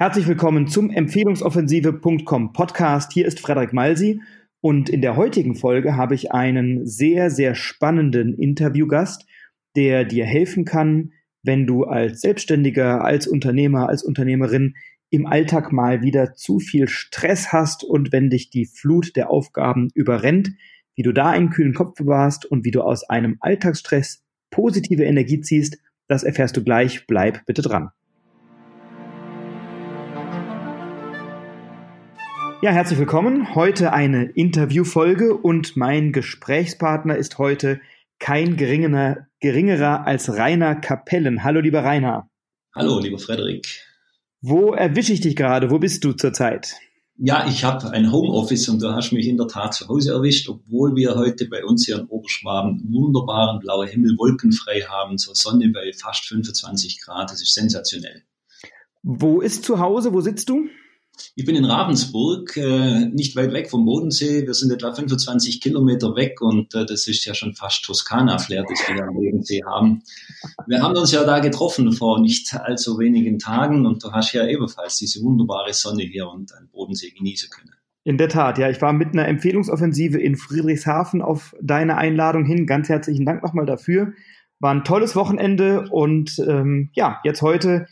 Herzlich willkommen zum Empfehlungsoffensive.com Podcast. Hier ist Frederik Malsi und in der heutigen Folge habe ich einen sehr, sehr spannenden Interviewgast, der dir helfen kann, wenn du als Selbstständiger, als Unternehmer, als Unternehmerin im Alltag mal wieder zu viel Stress hast und wenn dich die Flut der Aufgaben überrennt, wie du da einen kühlen Kopf bewahrst und wie du aus einem Alltagsstress positive Energie ziehst, das erfährst du gleich. Bleib bitte dran. Ja, herzlich willkommen. Heute eine Interviewfolge und mein Gesprächspartner ist heute kein geringerer, geringerer als Rainer Kapellen. Hallo, lieber Rainer. Hallo, lieber Frederik. Wo erwische ich dich gerade? Wo bist du zurzeit? Ja, ich habe ein Homeoffice und du hast mich in der Tat zu Hause erwischt, obwohl wir heute bei uns hier in Oberschwaben wunderbaren blauen Himmel, wolkenfrei haben, zur Sonne bei fast 25 Grad. Das ist sensationell. Wo ist zu Hause? Wo sitzt du? Ich bin in Ravensburg, äh, nicht weit weg vom Bodensee. Wir sind etwa 25 Kilometer weg und äh, das ist ja schon fast Toskana-Flair, das wir am Bodensee haben. Wir haben uns ja da getroffen vor nicht allzu wenigen Tagen und du hast ja ebenfalls diese wunderbare Sonne hier und einen Bodensee genießen können. In der Tat, ja. Ich war mit einer Empfehlungsoffensive in Friedrichshafen auf deine Einladung hin. Ganz herzlichen Dank nochmal dafür. War ein tolles Wochenende und ähm, ja, jetzt heute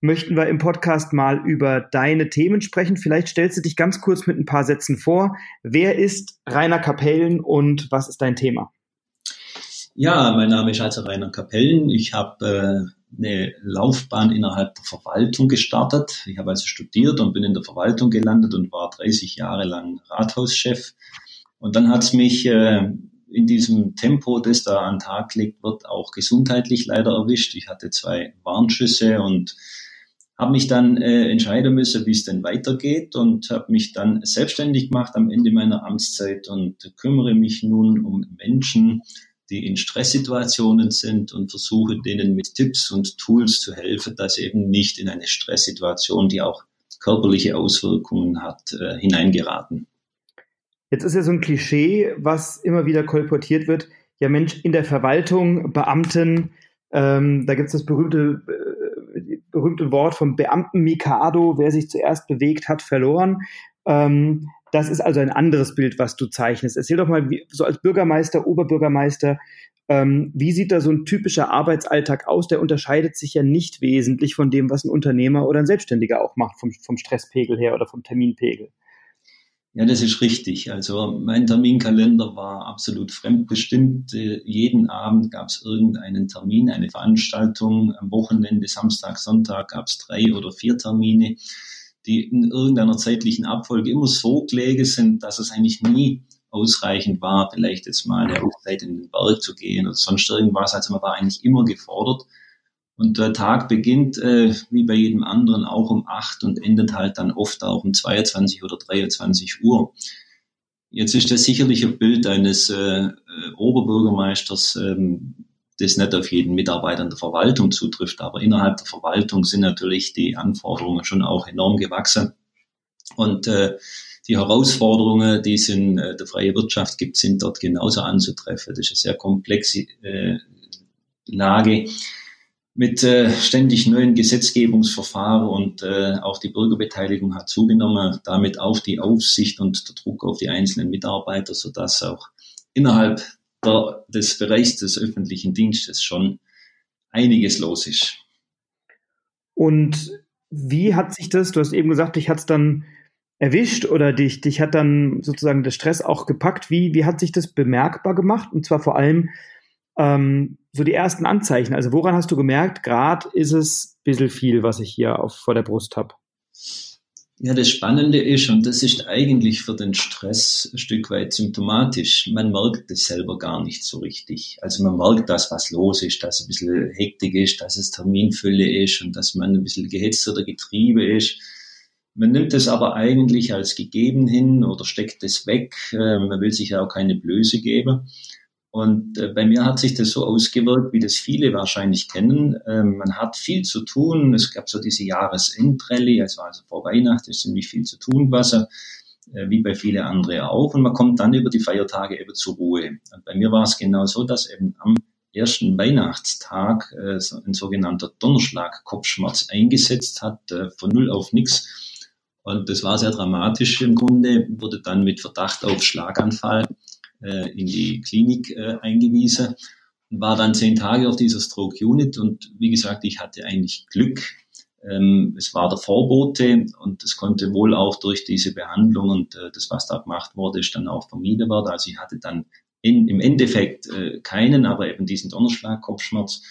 möchten wir im Podcast mal über deine Themen sprechen. Vielleicht stellst du dich ganz kurz mit ein paar Sätzen vor. Wer ist Rainer Kapellen und was ist dein Thema? Ja, mein Name ist also Rainer Kapellen. Ich habe äh, eine Laufbahn innerhalb der Verwaltung gestartet. Ich habe also studiert und bin in der Verwaltung gelandet und war 30 Jahre lang Rathauschef. Und dann hat es mich äh, in diesem Tempo, das da an den Tag gelegt wird, auch gesundheitlich leider erwischt. Ich hatte zwei Warnschüsse und habe mich dann äh, entscheiden müssen, wie es denn weitergeht und habe mich dann selbstständig gemacht am Ende meiner Amtszeit und kümmere mich nun um Menschen, die in Stresssituationen sind und versuche denen mit Tipps und Tools zu helfen, dass sie eben nicht in eine Stresssituation, die auch körperliche Auswirkungen hat, äh, hineingeraten. Jetzt ist ja so ein Klischee, was immer wieder kolportiert wird. Ja, Mensch, in der Verwaltung, Beamten, ähm, da gibt es das berühmte äh, berühmte Wort vom Beamten Mikado, wer sich zuerst bewegt hat, verloren. Ähm, das ist also ein anderes Bild, was du zeichnest. Erzähl doch mal, wie, so als Bürgermeister, Oberbürgermeister, ähm, wie sieht da so ein typischer Arbeitsalltag aus? Der unterscheidet sich ja nicht wesentlich von dem, was ein Unternehmer oder ein Selbstständiger auch macht, vom, vom Stresspegel her oder vom Terminpegel. Ja, das ist richtig. Also mein Terminkalender war absolut fremdbestimmt. Jeden Abend gab es irgendeinen Termin, eine Veranstaltung. Am Wochenende, Samstag, Sonntag gab es drei oder vier Termine, die in irgendeiner zeitlichen Abfolge immer so gelegen sind, dass es eigentlich nie ausreichend war, vielleicht jetzt mal eine Auszeit in den Berg zu gehen oder sonst irgendwas. Also man war eigentlich immer gefordert. Und der Tag beginnt, äh, wie bei jedem anderen, auch um acht und endet halt dann oft auch um 22 oder 23 Uhr. Jetzt ist das sicherlich ein Bild eines äh, äh, Oberbürgermeisters, ähm, das nicht auf jeden Mitarbeiter in der Verwaltung zutrifft, aber innerhalb der Verwaltung sind natürlich die Anforderungen schon auch enorm gewachsen. Und äh, die Herausforderungen, die es in äh, der freien Wirtschaft gibt, sind dort genauso anzutreffen. Das ist eine sehr komplexe äh, Lage mit äh, ständig neuen Gesetzgebungsverfahren und äh, auch die Bürgerbeteiligung hat zugenommen, damit auch die Aufsicht und der Druck auf die einzelnen Mitarbeiter, sodass auch innerhalb der, des Bereichs des öffentlichen Dienstes schon einiges los ist. Und wie hat sich das, du hast eben gesagt, dich hat es dann erwischt oder dich, dich hat dann sozusagen der Stress auch gepackt. Wie, wie hat sich das bemerkbar gemacht? Und zwar vor allem, ähm, so die ersten Anzeichen? Also woran hast du gemerkt, gerade ist es ein bisschen viel, was ich hier auf, vor der Brust habe? Ja, das Spannende ist, und das ist eigentlich für den Stress ein Stück weit symptomatisch, man merkt es selber gar nicht so richtig. Also man merkt das, was los ist, dass ein bisschen Hektik ist, dass es Terminfülle ist und dass man ein bisschen gehetzt oder getrieben ist. Man nimmt es aber eigentlich als gegeben hin oder steckt es weg. Äh, man will sich ja auch keine Blöße geben. Und äh, bei mir hat sich das so ausgewirkt, wie das viele wahrscheinlich kennen. Ähm, man hat viel zu tun. Es gab so diese Jahresendrallye, es war also vor Weihnachten, ist ziemlich viel zu tun, was äh, wie bei vielen anderen auch. Und man kommt dann über die Feiertage eben zur Ruhe. Und bei mir war es genau so, dass eben am ersten Weihnachtstag äh, ein sogenannter Donnerschlag-Kopfschmerz eingesetzt hat, äh, von null auf nix. Und das war sehr dramatisch im Grunde, wurde dann mit Verdacht auf Schlaganfall äh, in die Klinik äh, eingewiesen und war dann zehn Tage auf dieser Stroke Unit. Und wie gesagt, ich hatte eigentlich Glück. Ähm, es war der Vorbote und es konnte wohl auch durch diese Behandlung und äh, das, was da gemacht wurde, ist dann auch vermieden worden. Also ich hatte dann in, im Endeffekt äh, keinen, aber eben diesen Donnerschlag, Kopfschmerz.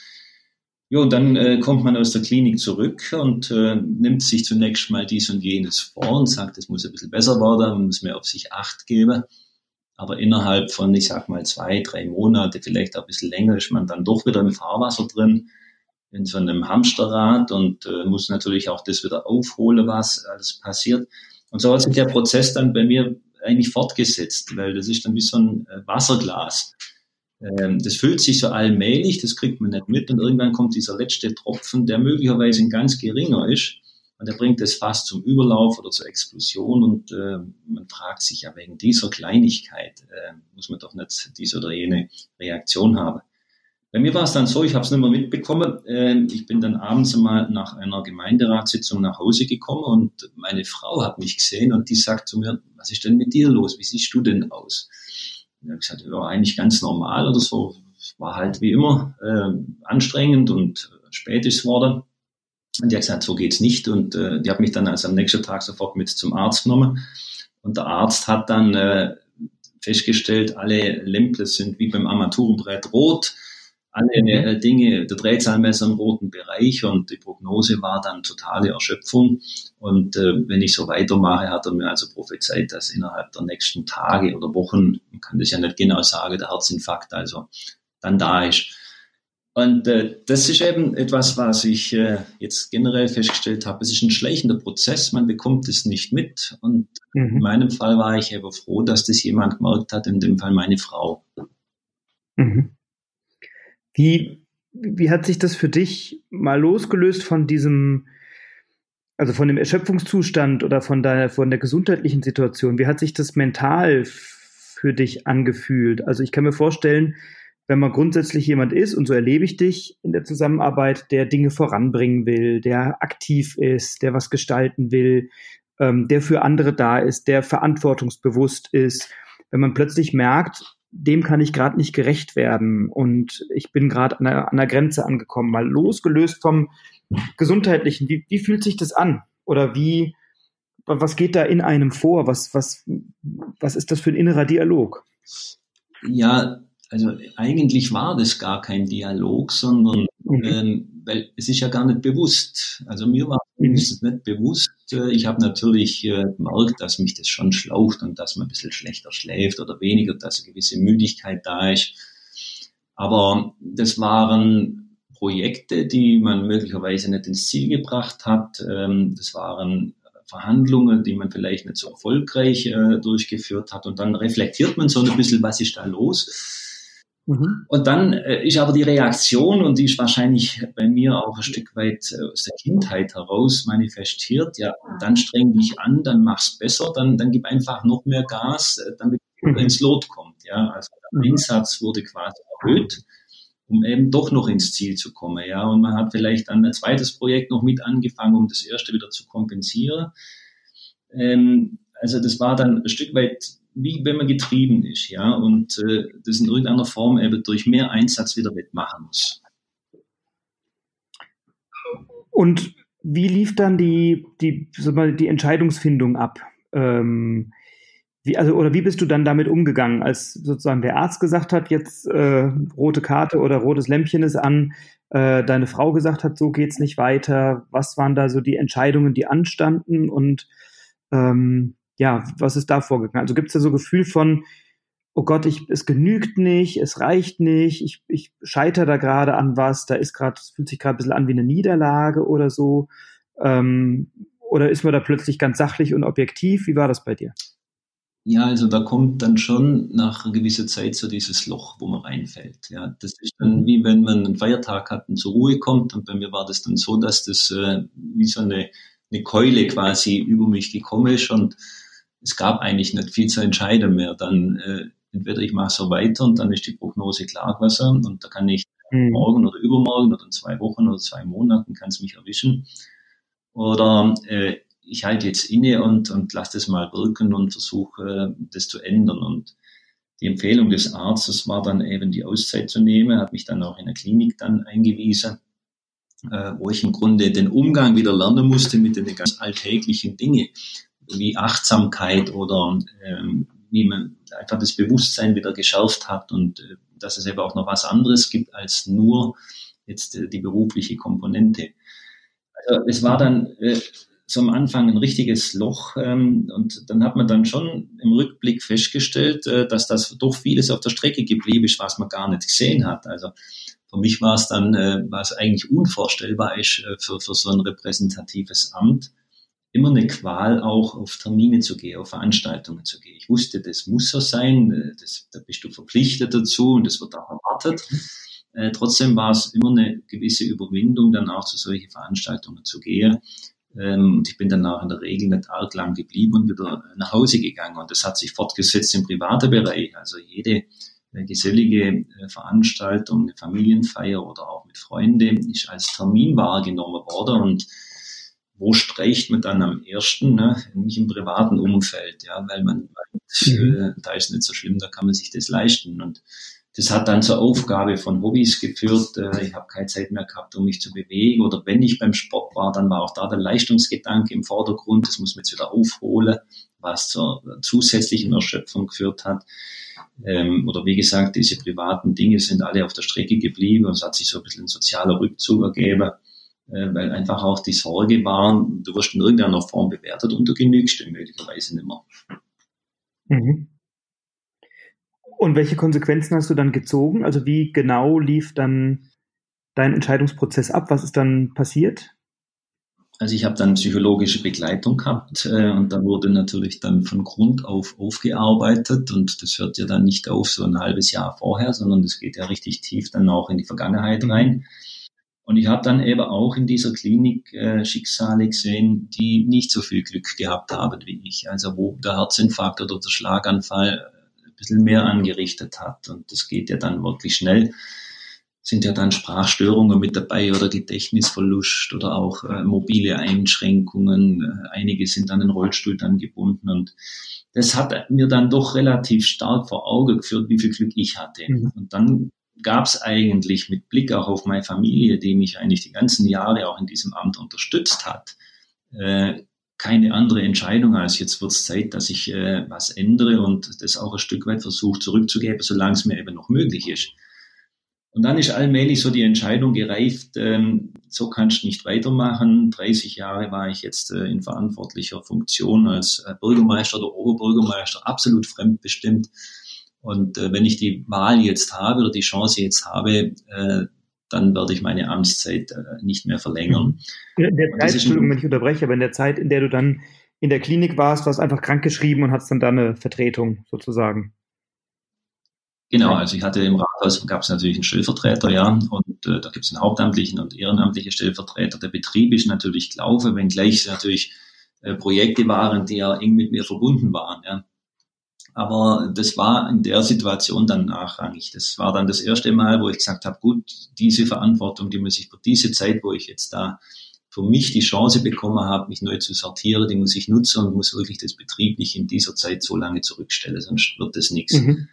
Und dann äh, kommt man aus der Klinik zurück und äh, nimmt sich zunächst mal dies und jenes vor und sagt, es muss ein bisschen besser werden, man muss mehr auf sich Acht geben. Aber innerhalb von, ich sag mal, zwei, drei Monate, vielleicht auch ein bisschen länger, ist man dann doch wieder im Fahrwasser drin, in so einem Hamsterrad und äh, muss natürlich auch das wieder aufholen, was alles passiert. Und so hat sich der Prozess dann bei mir eigentlich fortgesetzt, weil das ist dann wie so ein äh, Wasserglas. Ähm, das füllt sich so allmählich, das kriegt man nicht mit und irgendwann kommt dieser letzte Tropfen, der möglicherweise ein ganz geringer ist und der bringt das fast zum Überlauf oder zur Explosion und äh, man fragt sich ja wegen dieser Kleinigkeit äh, muss man doch nicht diese oder jene Reaktion haben. Bei mir war es dann so, ich habe es nicht mehr mitbekommen. Äh, ich bin dann abends mal nach einer Gemeinderatssitzung nach Hause gekommen und meine Frau hat mich gesehen und die sagt zu mir, was ist denn mit dir los? Wie siehst du denn aus? Und ich habe gesagt, ja, eigentlich ganz normal oder so. War halt wie immer äh, anstrengend und spät ist es worden. Und die hat gesagt, so geht's nicht. Und äh, die hat mich dann also am nächsten Tag sofort mit zum Arzt genommen. Und der Arzt hat dann äh, festgestellt, alle Lämpel sind wie beim Armaturenbrett rot alle äh, Dinge, der Drehzahlmesser im roten Bereich und die Prognose war dann totale Erschöpfung. Und äh, wenn ich so weitermache, hat er mir also prophezeit, dass innerhalb der nächsten Tage oder Wochen, man kann das ja nicht genau sagen, der Herzinfarkt also dann da ist. Und äh, das ist eben etwas, was ich äh, jetzt generell festgestellt habe. Es ist ein schleichender Prozess, man bekommt es nicht mit. Und mhm. in meinem Fall war ich aber froh, dass das jemand gemerkt hat, in dem Fall meine Frau. Mhm. Wie, wie hat sich das für dich mal losgelöst von diesem, also von dem Erschöpfungszustand oder von deiner, von der gesundheitlichen Situation? Wie hat sich das mental für dich angefühlt? Also ich kann mir vorstellen, wenn man grundsätzlich jemand ist, und so erlebe ich dich in der Zusammenarbeit, der Dinge voranbringen will, der aktiv ist, der was gestalten will, ähm, der für andere da ist, der verantwortungsbewusst ist, wenn man plötzlich merkt, dem kann ich gerade nicht gerecht werden und ich bin gerade an, an der, Grenze angekommen, mal losgelöst vom Gesundheitlichen. Wie, wie fühlt sich das an? Oder wie, was geht da in einem vor? Was, was, was ist das für ein innerer Dialog? Ja, also eigentlich war das gar kein Dialog, sondern mhm. ähm, weil es ist ja gar nicht bewusst. Also mir war mhm. es nicht bewusst. Äh, ich habe natürlich äh, gemerkt, dass mich das schon schlaucht und dass man ein bisschen schlechter schläft oder weniger, dass eine gewisse Müdigkeit da ist. Aber das waren Projekte, die man möglicherweise nicht ins Ziel gebracht hat. Ähm, das waren Verhandlungen, die man vielleicht nicht so erfolgreich äh, durchgeführt hat. Und dann reflektiert man so ein bisschen, was ist da los? Mhm. Und dann äh, ist aber die Reaktion, und die ist wahrscheinlich bei mir auch ein Stück weit äh, aus der Kindheit heraus manifestiert, ja, dann streng dich an, dann mach's besser, dann, dann gib einfach noch mehr Gas, äh, damit mhm. ins Lot kommt. Ja, also der mhm. Einsatz wurde quasi erhöht, um eben doch noch ins Ziel zu kommen. Ja, und man hat vielleicht dann ein zweites Projekt noch mit angefangen, um das erste wieder zu kompensieren. Ähm, also das war dann ein Stück weit wie wenn man getrieben ist, ja, und äh, das in irgendeiner Form eben durch mehr Einsatz wieder wettmachen muss. Und wie lief dann die, die, mal, die Entscheidungsfindung ab? Ähm, wie, also, oder wie bist du dann damit umgegangen, als sozusagen der Arzt gesagt hat, jetzt äh, rote Karte oder rotes Lämpchen ist an, äh, deine Frau gesagt hat, so geht's nicht weiter. Was waren da so die Entscheidungen, die anstanden und ähm, ja, was ist da vorgegangen? Also gibt es da so ein Gefühl von, oh Gott, ich, es genügt nicht, es reicht nicht, ich, ich scheitere da gerade an was, da ist gerade, es fühlt sich gerade ein bisschen an wie eine Niederlage oder so. Ähm, oder ist man da plötzlich ganz sachlich und objektiv? Wie war das bei dir? Ja, also da kommt dann schon nach einer gewissen Zeit so dieses Loch, wo man reinfällt. Ja, das ist dann wie wenn man einen Feiertag hat und zur Ruhe kommt. Und bei mir war das dann so, dass das äh, wie so eine, eine Keule quasi über mich gekommen ist und es gab eigentlich nicht viel zu entscheiden mehr. Dann äh, entweder ich mache so weiter und dann ist die Prognose Klarwasser und da kann ich mhm. morgen oder übermorgen oder in zwei Wochen oder zwei Monaten kann es mich erwischen. Oder äh, ich halte jetzt inne und, und lasse das mal wirken und versuche das zu ändern. Und die Empfehlung des Arztes war dann eben die Auszeit zu nehmen, hat mich dann auch in der Klinik dann eingewiesen, äh, wo ich im Grunde den Umgang wieder lernen musste mit den ganz alltäglichen Dingen, wie Achtsamkeit oder ähm, wie man einfach das Bewusstsein wieder geschärft hat und äh, dass es eben auch noch was anderes gibt als nur jetzt äh, die berufliche Komponente. Also es war dann äh, so am Anfang ein richtiges Loch. Ähm, und dann hat man dann schon im Rückblick festgestellt, äh, dass das doch vieles auf der Strecke geblieben ist, was man gar nicht gesehen hat. Also für mich war es dann, äh, was eigentlich unvorstellbar ist äh, für, für so ein repräsentatives Amt, immer eine Qual auch auf Termine zu gehen, auf Veranstaltungen zu gehen. Ich wusste, das muss so sein, äh, das, da bist du verpflichtet dazu und das wird auch erwartet. Äh, trotzdem war es immer eine gewisse Überwindung, dann auch zu solchen Veranstaltungen zu gehen, ähm, und ich bin dann auch in der Regel nicht arg lang geblieben und wieder nach Hause gegangen. Und das hat sich fortgesetzt im privaten Bereich. Also jede äh, gesellige äh, Veranstaltung, eine Familienfeier oder auch mit Freunden ist als Termin wahrgenommen worden. Und wo streicht man dann am ersten? Ne? Nicht im privaten Umfeld, ja, weil man, mhm. äh, da ist nicht so schlimm, da kann man sich das leisten. Und das hat dann zur Aufgabe von Hobbys geführt. Äh, ich habe keine Zeit mehr gehabt, um mich zu bewegen. Oder wenn ich beim Sport war, dann war auch da der Leistungsgedanke im Vordergrund. Das muss man jetzt wieder aufholen, was zur zusätzlichen Erschöpfung geführt hat. Ähm, oder wie gesagt, diese privaten Dinge sind alle auf der Strecke geblieben. Es hat sich so ein bisschen ein sozialer Rückzug ergeben, weil einfach auch die Sorge war, du wirst in irgendeiner Form bewertet und du genügst dem möglicherweise nicht mehr. Mhm. Und welche Konsequenzen hast du dann gezogen? Also wie genau lief dann dein Entscheidungsprozess ab? Was ist dann passiert? Also ich habe dann psychologische Begleitung gehabt äh, und da wurde natürlich dann von Grund auf aufgearbeitet und das hört ja dann nicht auf so ein halbes Jahr vorher, sondern das geht ja richtig tief dann auch in die Vergangenheit mhm. Und ich habe dann eben auch in dieser Klinik äh, Schicksale gesehen, die nicht so viel Glück gehabt haben wie ich. Also wo der Herzinfarkt oder der Schlaganfall bisschen mehr angerichtet hat. Und das geht ja dann wirklich schnell. Sind ja dann Sprachstörungen mit dabei oder Gedächtnisverlust oder auch äh, mobile Einschränkungen. Einige sind an den Rollstuhl dann gebunden und das hat mir dann doch relativ stark vor Auge geführt, wie viel Glück ich hatte. Mhm. Und dann gab es eigentlich mit Blick auch auf meine Familie, die mich eigentlich die ganzen Jahre auch in diesem Amt unterstützt hat, äh, keine andere Entscheidung als jetzt wird es Zeit, dass ich äh, was ändere und das auch ein Stück weit versuche zurückzugeben, solange es mir eben noch möglich ist. Und dann ist allmählich so die Entscheidung gereift, ähm, so kannst du nicht weitermachen. 30 Jahre war ich jetzt äh, in verantwortlicher Funktion als äh, Bürgermeister oder Oberbürgermeister, absolut fremdbestimmt. Und äh, wenn ich die Wahl jetzt habe oder die Chance jetzt habe, äh, dann werde ich meine Amtszeit äh, nicht mehr verlängern. In der Zeit, Entschuldigung, wenn ich unterbreche, aber in der Zeit, in der du dann in der Klinik warst, warst du einfach krankgeschrieben und hattest dann da eine Vertretung sozusagen. Genau, also ich hatte im Rathaus gab es natürlich einen Stellvertreter, ja, und äh, da gibt es einen hauptamtlichen und ehrenamtlichen Stellvertreter. Der Betrieb ist natürlich gelaufen, wenngleich es natürlich äh, Projekte waren, die ja eng mit mir verbunden waren, ja. Aber das war in der Situation dann nachrangig. Das war dann das erste Mal, wo ich gesagt habe, gut, diese Verantwortung, die muss ich für diese Zeit, wo ich jetzt da für mich die Chance bekommen habe, mich neu zu sortieren, die muss ich nutzen und muss wirklich das Betrieb nicht in dieser Zeit so lange zurückstellen, sonst wird das nichts. Mhm.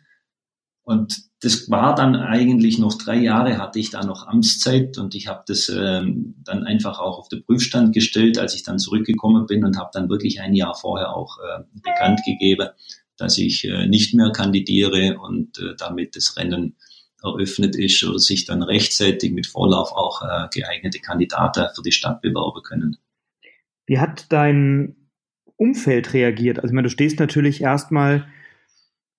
Und das war dann eigentlich noch drei Jahre hatte ich da noch Amtszeit und ich habe das ähm, dann einfach auch auf den Prüfstand gestellt, als ich dann zurückgekommen bin und habe dann wirklich ein Jahr vorher auch äh, bekannt gegeben, dass ich äh, nicht mehr kandidiere und äh, damit das Rennen eröffnet ist oder sich dann rechtzeitig mit Vorlauf auch äh, geeignete Kandidaten für die Stadt bewerben können. Wie hat dein Umfeld reagiert? Also ich meine, du stehst natürlich erstmal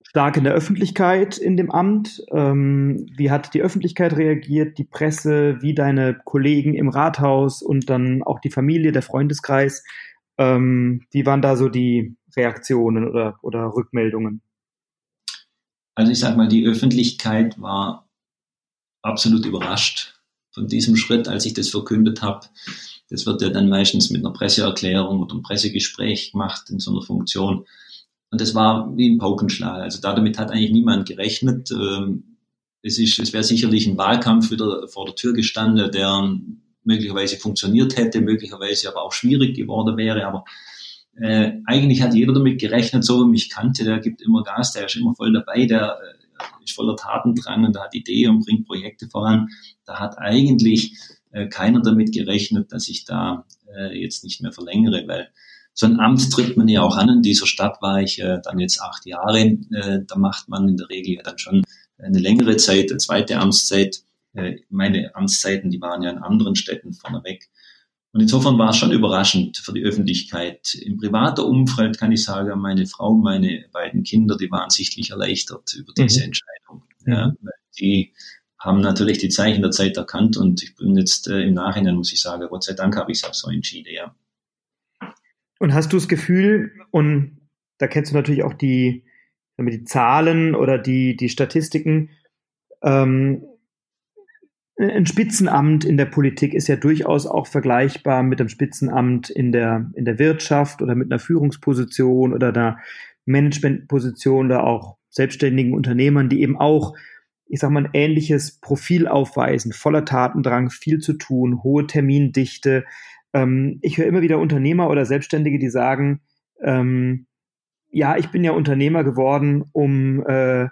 stark in der Öffentlichkeit in dem Amt. Ähm, wie hat die Öffentlichkeit reagiert, die Presse, wie deine Kollegen im Rathaus und dann auch die Familie, der Freundeskreis? Ähm, wie waren da so die Reaktionen oder, oder Rückmeldungen? Also ich sage mal, die Öffentlichkeit war absolut überrascht von diesem Schritt, als ich das verkündet habe. Das wird ja dann meistens mit einer Presseerklärung oder einem Pressegespräch gemacht in so einer Funktion. Und das war wie ein Paukenschlag. Also damit hat eigentlich niemand gerechnet. Ähm, es es wäre sicherlich ein Wahlkampf wieder vor der Tür gestanden, der möglicherweise funktioniert hätte, möglicherweise aber auch schwierig geworden wäre. Aber äh, eigentlich hat jeder damit gerechnet, so wie mich kannte, der gibt immer Gas, der ist immer voll dabei, der äh, ist voller Tatendrang und der hat Ideen und bringt Projekte voran. Da hat eigentlich äh, keiner damit gerechnet, dass ich da äh, jetzt nicht mehr verlängere, weil so ein Amt tritt man ja auch an. In dieser Stadt war ich äh, dann jetzt acht Jahre. Äh, da macht man in der Regel ja dann schon eine längere Zeit, eine zweite Amtszeit. Äh, meine Amtszeiten, die waren ja in anderen Städten vorneweg. Und insofern war es schon überraschend für die Öffentlichkeit. Im privaten Umfeld kann ich sagen, meine Frau, meine beiden Kinder, die waren sichtlich erleichtert über diese mhm. Entscheidung. Ja, die haben natürlich die Zeichen der Zeit erkannt und ich bin jetzt äh, im Nachhinein, muss ich sagen, Gott sei Dank habe ich es auch so entschieden, ja. Und hast du das Gefühl, und da kennst du natürlich auch die, die Zahlen oder die, die Statistiken, ähm, ein Spitzenamt in der Politik ist ja durchaus auch vergleichbar mit einem Spitzenamt in der, in der Wirtschaft oder mit einer Führungsposition oder einer Managementposition oder auch selbstständigen Unternehmern, die eben auch, ich sag mal, ein ähnliches Profil aufweisen, voller Tatendrang, viel zu tun, hohe Termindichte, ähm, ich höre immer wieder Unternehmer oder Selbstständige, die sagen, ähm, ja, ich bin ja Unternehmer geworden, um äh,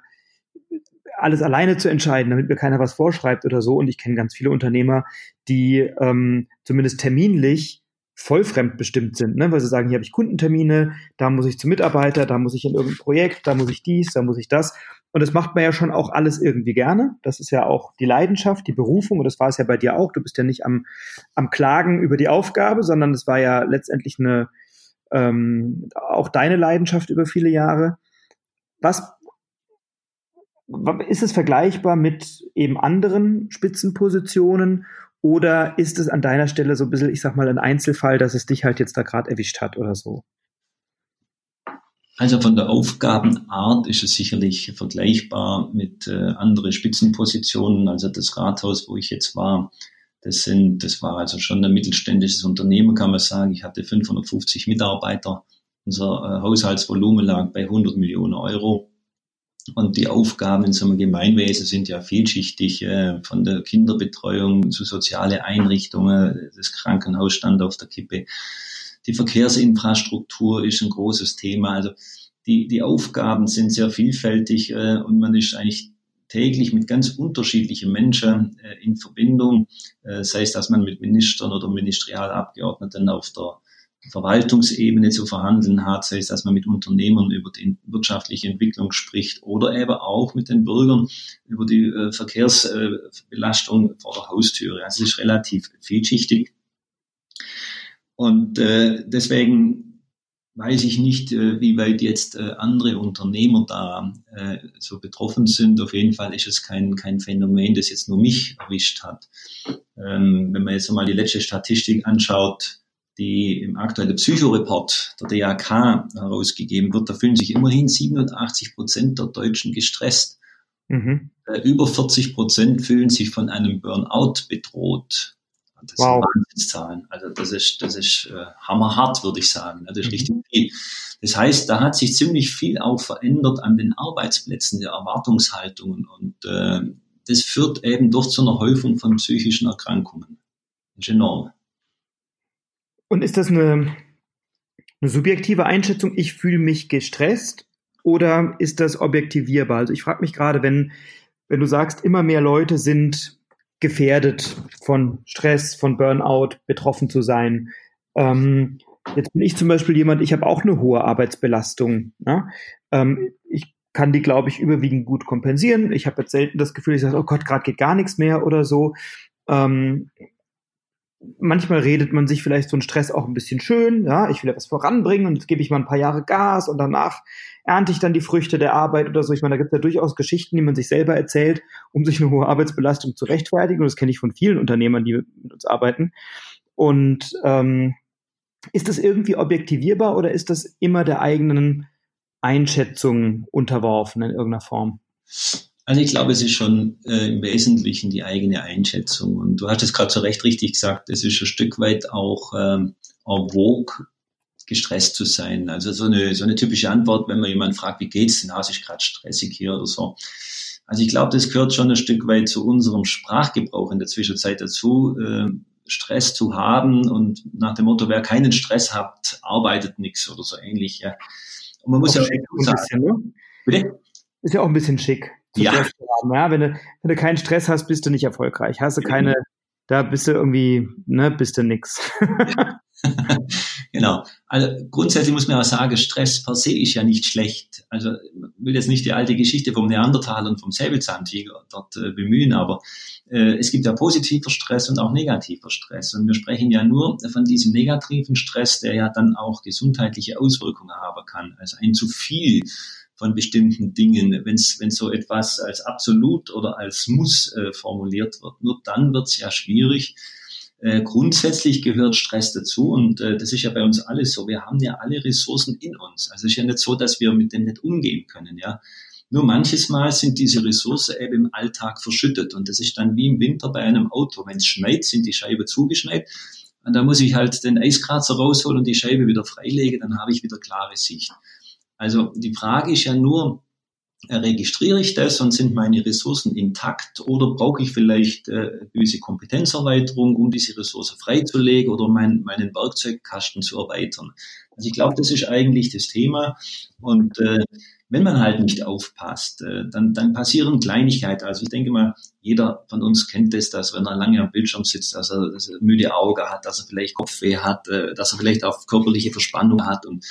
alles alleine zu entscheiden, damit mir keiner was vorschreibt oder so. Und ich kenne ganz viele Unternehmer, die ähm, zumindest terminlich voll fremdbestimmt sind, ne? weil sie sagen, hier habe ich Kundentermine, da muss ich zum Mitarbeiter, da muss ich in irgendein Projekt, da muss ich dies, da muss ich das. Und das macht man ja schon auch alles irgendwie gerne. Das ist ja auch die Leidenschaft, die Berufung. Und das war es ja bei dir auch. Du bist ja nicht am, am Klagen über die Aufgabe, sondern es war ja letztendlich eine, ähm, auch deine Leidenschaft über viele Jahre. Was ist es vergleichbar mit eben anderen Spitzenpositionen oder ist es an deiner Stelle so ein bisschen, ich sag mal, ein Einzelfall, dass es dich halt jetzt da gerade erwischt hat oder so? Also von der Aufgabenart ist es sicherlich vergleichbar mit äh, anderen Spitzenpositionen. Also das Rathaus, wo ich jetzt war, das sind, das war also schon ein mittelständisches Unternehmen, kann man sagen. Ich hatte 550 Mitarbeiter. Unser äh, Haushaltsvolumen lag bei 100 Millionen Euro. Und die Aufgaben in so einem Gemeinwesen sind ja vielschichtig, äh, von der Kinderbetreuung zu soziale Einrichtungen. Das Krankenhaus stand auf der Kippe die Verkehrsinfrastruktur ist ein großes Thema. Also die, die Aufgaben sind sehr vielfältig äh, und man ist eigentlich täglich mit ganz unterschiedlichen Menschen äh, in Verbindung, sei es, dass man mit Ministern oder Ministerialabgeordneten auf der Verwaltungsebene zu verhandeln hat, sei es, dass man mit Unternehmern über die wirtschaftliche Entwicklung spricht oder eben auch mit den Bürgern über die äh, Verkehrsbelastung vor der Haustüre. Also es ist relativ vielschichtig. Und äh, deswegen weiß ich nicht, äh, wie weit jetzt äh, andere Unternehmer da äh, so betroffen sind. Auf jeden Fall ist es kein, kein Phänomen, das jetzt nur mich erwischt hat. Ähm, wenn man jetzt mal die letzte Statistik anschaut, die im aktuellen Psychoreport der DAK herausgegeben wird, da fühlen sich immerhin 87 Prozent der Deutschen gestresst. Mhm. Äh, über 40 Prozent fühlen sich von einem Burnout bedroht. Das wow. sind Wahnsinnszahlen. Also das ist, das ist äh, hammerhart, würde ich sagen. Das ist mhm. richtig viel. Das heißt, da hat sich ziemlich viel auch verändert an den Arbeitsplätzen der Erwartungshaltungen und äh, das führt eben doch zu einer Häufung von psychischen Erkrankungen. Das ist enorm. Und ist das eine, eine subjektive Einschätzung, ich fühle mich gestresst oder ist das objektivierbar? Also ich frage mich gerade, wenn, wenn du sagst, immer mehr Leute sind gefährdet von Stress, von Burnout betroffen zu sein. Ähm, jetzt bin ich zum Beispiel jemand, ich habe auch eine hohe Arbeitsbelastung. Ja? Ähm, ich kann die, glaube ich, überwiegend gut kompensieren. Ich habe jetzt selten das Gefühl, ich sage, oh Gott, gerade geht gar nichts mehr oder so. Ähm, manchmal redet man sich vielleicht so einen Stress auch ein bisschen schön, ja, ich will etwas voranbringen und jetzt gebe ich mal ein paar Jahre Gas und danach ernte ich dann die Früchte der Arbeit oder so. Ich meine, da gibt es ja durchaus Geschichten, die man sich selber erzählt, um sich eine hohe Arbeitsbelastung zu rechtfertigen. Und das kenne ich von vielen Unternehmern, die mit uns arbeiten. Und ähm, ist das irgendwie objektivierbar oder ist das immer der eigenen Einschätzung unterworfen in irgendeiner Form? Also ich glaube, es ist schon äh, im Wesentlichen die eigene Einschätzung. Und du hast es gerade so recht richtig gesagt, es ist ein Stück weit auch ähm, en vogue, gestresst zu sein. Also so eine, so eine typische Antwort, wenn man jemanden fragt, wie geht's denn? Ah, es ist gerade stressig hier oder so. Also ich glaube, das gehört schon ein Stück weit zu unserem Sprachgebrauch in der Zwischenzeit dazu, äh, Stress zu haben und nach dem Motto, wer keinen Stress hat, arbeitet nichts oder so ähnlich. Ja. Und man muss auch ja schick, sagen, bisschen, ne? Bitte? Ist ja auch ein bisschen schick. Ja. Haben, ja. Wenn, du, wenn du keinen Stress hast, bist du nicht erfolgreich. Hast du keine, da bist du irgendwie, ne, bist du nix. genau. Also grundsätzlich muss man auch sagen, Stress per se ist ja nicht schlecht. Also ich will jetzt nicht die alte Geschichte vom Neandertaler und vom Säbelzahntiger dort äh, bemühen, aber äh, es gibt ja positiver Stress und auch negativer Stress. Und wir sprechen ja nur von diesem negativen Stress, der ja dann auch gesundheitliche Auswirkungen haben kann. Also ein zu viel von bestimmten Dingen, wenn es so etwas als absolut oder als muss äh, formuliert wird. Nur dann wird es ja schwierig, äh, grundsätzlich gehört Stress dazu und äh, das ist ja bei uns alles so. Wir haben ja alle Ressourcen in uns. Also es ist ja nicht so, dass wir mit dem nicht umgehen können, ja. Nur manches Mal sind diese Ressourcen eben im Alltag verschüttet und das ist dann wie im Winter bei einem Auto. Wenn es schneit, sind die Scheiben zugeschneit und da muss ich halt den Eiskratzer rausholen und die Scheibe wieder freilegen, dann habe ich wieder klare Sicht. Also die Frage ist ja nur, registriere ich das und sind meine Ressourcen intakt oder brauche ich vielleicht äh, gewisse Kompetenzerweiterung, um diese Ressource freizulegen oder mein, meinen Werkzeugkasten zu erweitern. Also ich glaube, das ist eigentlich das Thema und äh, wenn man halt nicht aufpasst, äh, dann, dann passieren Kleinigkeiten. Also ich denke mal, jeder von uns kennt das, dass wenn er lange am Bildschirm sitzt, dass er, dass er müde Auge hat, dass er vielleicht Kopfweh hat, äh, dass er vielleicht auch körperliche Verspannung hat und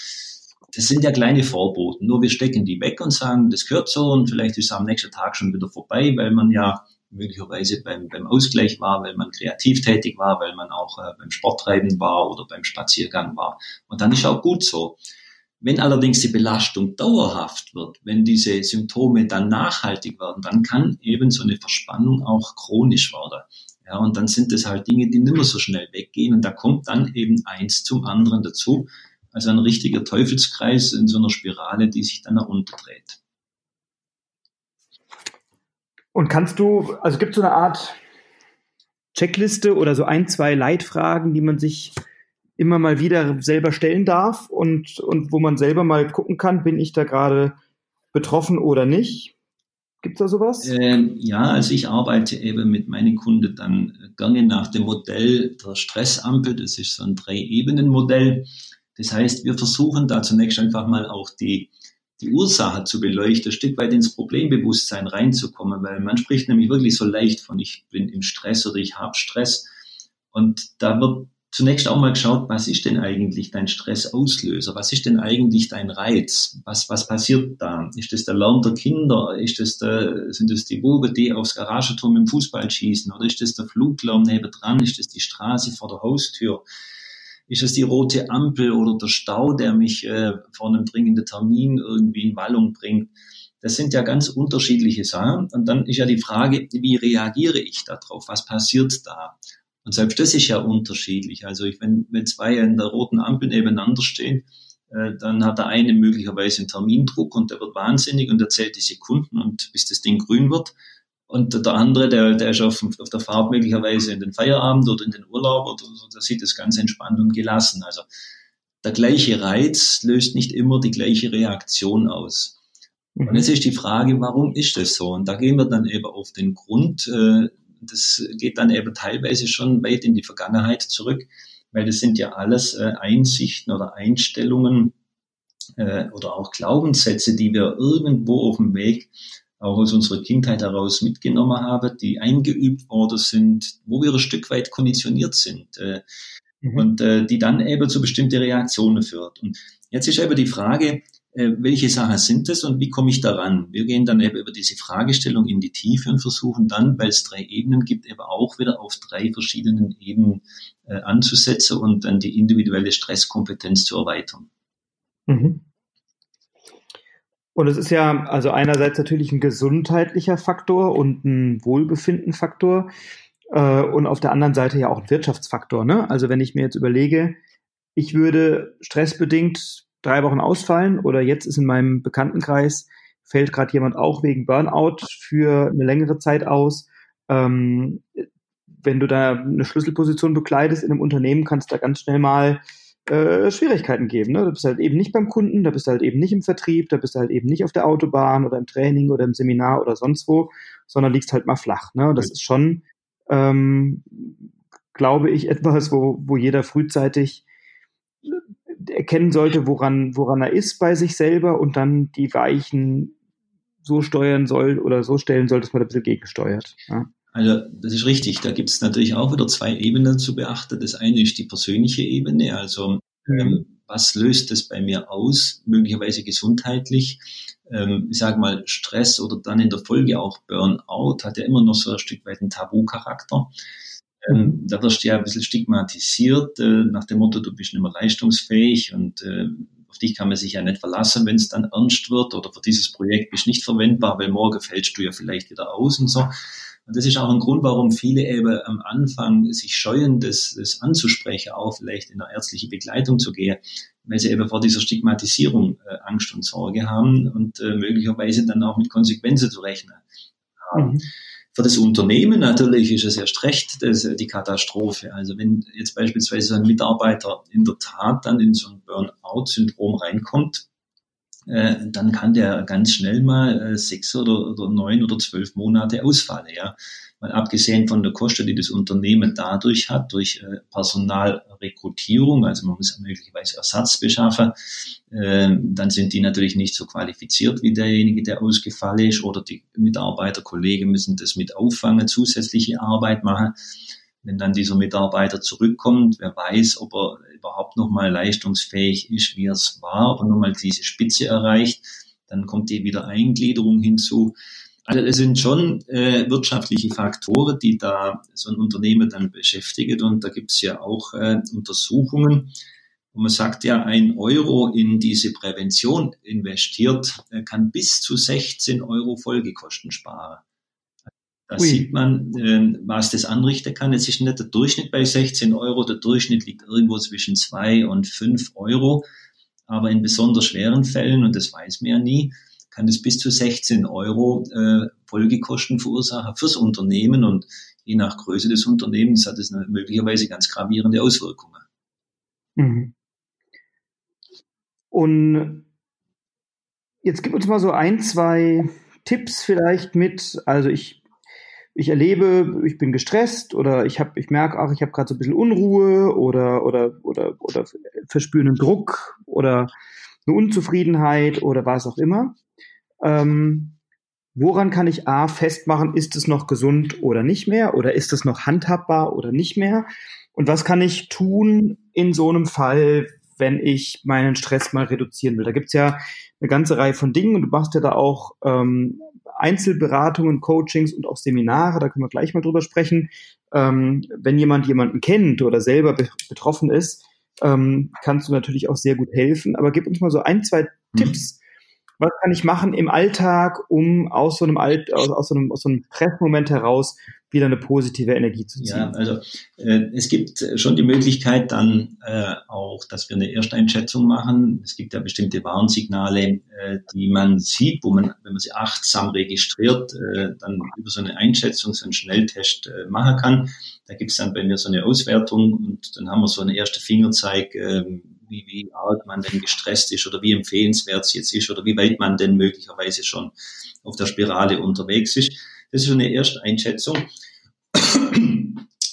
das sind ja kleine Vorboten. Nur wir stecken die weg und sagen, das gehört so und vielleicht ist es am nächsten Tag schon wieder vorbei, weil man ja möglicherweise beim, beim Ausgleich war, weil man kreativ tätig war, weil man auch äh, beim Sporttreiben war oder beim Spaziergang war. Und dann ist auch gut so. Wenn allerdings die Belastung dauerhaft wird, wenn diese Symptome dann nachhaltig werden, dann kann eben so eine Verspannung auch chronisch werden. Ja, und dann sind das halt Dinge, die nicht mehr so schnell weggehen. Und da kommt dann eben eins zum anderen dazu. Also ein richtiger Teufelskreis in so einer Spirale, die sich dann nach unten dreht. Und kannst du, also gibt es so eine Art Checkliste oder so ein, zwei Leitfragen, die man sich immer mal wieder selber stellen darf und, und wo man selber mal gucken kann, bin ich da gerade betroffen oder nicht? Gibt es da sowas? Ähm, ja, also ich arbeite eben mit meinen Kunden dann gerne nach dem Modell der Stressampel. Das ist so ein Drei-Ebenen-Modell. Das heißt, wir versuchen da zunächst einfach mal auch die, die Ursache zu beleuchten, ein Stück weit ins Problembewusstsein reinzukommen, weil man spricht nämlich wirklich so leicht von, ich bin im Stress oder ich habe Stress. Und da wird zunächst auch mal geschaut, was ist denn eigentlich dein Stressauslöser? Was ist denn eigentlich dein Reiz? Was, was passiert da? Ist das der Lärm der Kinder? Ist das der, sind das die Buben, die aufs Garagenturm im Fußball schießen? Oder ist das der Fluglärm nebendran? Ist das die Straße vor der Haustür? Ist es die rote Ampel oder der Stau, der mich äh, vor einem dringenden Termin irgendwie in Wallung bringt? Das sind ja ganz unterschiedliche Sachen. Und dann ist ja die Frage, wie reagiere ich darauf? Was passiert da? Und selbst das ist ja unterschiedlich. Also ich, wenn, wenn zwei in der roten Ampel nebeneinander stehen, äh, dann hat der eine möglicherweise einen Termindruck und der wird wahnsinnig und er zählt die Sekunden und bis das Ding grün wird. Und der andere, der, der ist auf, auf der Fahrt möglicherweise in den Feierabend oder in den Urlaub oder so, der sieht das ganz entspannt und gelassen. Also der gleiche Reiz löst nicht immer die gleiche Reaktion aus. Mhm. Und jetzt ist die Frage, warum ist das so? Und da gehen wir dann eben auf den Grund. Äh, das geht dann eben teilweise schon weit in die Vergangenheit zurück, weil das sind ja alles äh, Einsichten oder Einstellungen äh, oder auch Glaubenssätze, die wir irgendwo auf dem Weg auch aus unserer Kindheit heraus mitgenommen habe, die eingeübt worden sind, wo wir ein Stück weit konditioniert sind äh, mhm. und äh, die dann eben zu bestimmten Reaktionen führt. Und jetzt ist eben die Frage, äh, welche Sachen sind es und wie komme ich daran? Wir gehen dann eben über diese Fragestellung in die Tiefe und versuchen dann, weil es drei Ebenen gibt, eben auch wieder auf drei verschiedenen Ebenen anzusetzen und dann die individuelle Stresskompetenz zu erweitern. Mhm. Und es ist ja also einerseits natürlich ein gesundheitlicher Faktor und ein Wohlbefindenfaktor äh, und auf der anderen Seite ja auch ein Wirtschaftsfaktor. Ne? Also wenn ich mir jetzt überlege, ich würde stressbedingt drei Wochen ausfallen oder jetzt ist in meinem Bekanntenkreis fällt gerade jemand auch wegen Burnout für eine längere Zeit aus. Ähm, wenn du da eine Schlüsselposition bekleidest in einem Unternehmen, kannst du da ganz schnell mal äh, Schwierigkeiten geben. Ne? Du bist halt eben nicht beim Kunden, da bist du halt eben nicht im Vertrieb, da bist du halt eben nicht auf der Autobahn oder im Training oder im Seminar oder sonst wo, sondern liegst halt mal flach. Ne? Und das ist schon, ähm, glaube ich, etwas, wo, wo jeder frühzeitig erkennen sollte, woran, woran er ist bei sich selber und dann die Weichen so steuern soll oder so stellen soll, dass man da ein bisschen gegensteuert. Ja. Also das ist richtig. Da gibt es natürlich auch wieder zwei Ebenen zu beachten. Das eine ist die persönliche Ebene, also mhm. ähm, was löst es bei mir aus, möglicherweise gesundheitlich. Ähm, ich sage mal, Stress oder dann in der Folge auch Burnout hat ja immer noch so ein Stück weit einen Tabu-Charakter. Ähm, da wirst du ja ein bisschen stigmatisiert, äh, nach dem Motto, du bist nicht mehr leistungsfähig und äh, auf dich kann man sich ja nicht verlassen, wenn es dann ernst wird oder für dieses Projekt bist du nicht verwendbar, weil morgen fällst du ja vielleicht wieder aus und so. Und das ist auch ein Grund, warum viele eben am Anfang sich scheuen, das, das anzusprechen, auch vielleicht in eine ärztliche Begleitung zu gehen, weil sie eben vor dieser Stigmatisierung äh, Angst und Sorge haben und äh, möglicherweise dann auch mit Konsequenzen zu rechnen haben. Mhm. Für das Unternehmen natürlich ist es erst recht das, äh, die Katastrophe. Also wenn jetzt beispielsweise ein Mitarbeiter in der Tat dann in so ein Burnout-Syndrom reinkommt, äh, dann kann der ganz schnell mal äh, sechs oder, oder neun oder zwölf Monate ausfallen. Ja. Mal abgesehen von der Kosten, die das Unternehmen dadurch hat, durch äh, Personalrekrutierung, also man muss möglicherweise Ersatz beschaffen, äh, dann sind die natürlich nicht so qualifiziert wie derjenige, der ausgefallen ist, oder die Mitarbeiter, Kollegen müssen das mit auffangen, zusätzliche Arbeit machen. Wenn dann dieser Mitarbeiter zurückkommt, wer weiß, ob er überhaupt noch mal leistungsfähig ist, wie es war, und nochmal diese Spitze erreicht, dann kommt die Wiedereingliederung hinzu. Also es sind schon äh, wirtschaftliche Faktoren, die da so ein Unternehmen dann beschäftigen. Und da gibt es ja auch äh, Untersuchungen. Und man sagt ja, ein Euro in diese Prävention investiert, äh, kann bis zu 16 Euro Folgekosten sparen. Da Ui. sieht man, äh, was das anrichten kann. Es ist nicht der Durchschnitt bei 16 Euro, der Durchschnitt liegt irgendwo zwischen 2 und 5 Euro. Aber in besonders schweren Fällen, und das weiß man ja nie, kann es bis zu 16 Euro äh, Folgekosten verursachen fürs Unternehmen. Und je nach Größe des Unternehmens hat es möglicherweise ganz gravierende Auswirkungen. Mhm. Und jetzt gib uns mal so ein, zwei Tipps vielleicht mit. Also ich ich erlebe, ich bin gestresst oder ich habe, ich merke, ach, ich habe gerade so ein bisschen Unruhe oder oder oder oder verspüre einen Druck oder eine Unzufriedenheit oder was auch immer. Ähm, woran kann ich A festmachen, ist es noch gesund oder nicht mehr oder ist es noch handhabbar oder nicht mehr? Und was kann ich tun in so einem Fall, wenn ich meinen Stress mal reduzieren will? Da gibt's ja eine ganze Reihe von Dingen und du machst ja da auch ähm, Einzelberatungen, Coachings und auch Seminare, da können wir gleich mal drüber sprechen. Ähm, wenn jemand jemanden kennt oder selber be betroffen ist, ähm, kannst du natürlich auch sehr gut helfen. Aber gib uns mal so ein, zwei mhm. Tipps. Was kann ich machen im Alltag, um aus so einem, Alt aus, aus so einem, aus so einem Pressmoment heraus wieder eine positive Energie zu ziehen. Ja, also äh, es gibt schon die Möglichkeit dann äh, auch, dass wir eine Ersteinschätzung machen. Es gibt ja bestimmte Warnsignale, äh, die man sieht, wo man, wenn man sie achtsam registriert, äh, dann über so eine Einschätzung, so einen Schnelltest äh, machen kann. Da gibt es dann bei mir so eine Auswertung und dann haben wir so einen ersten Fingerzeig, äh, wie, wie arg man denn gestresst ist oder wie empfehlenswert es jetzt ist oder wie weit man denn möglicherweise schon auf der Spirale unterwegs ist. Das ist eine erste Einschätzung.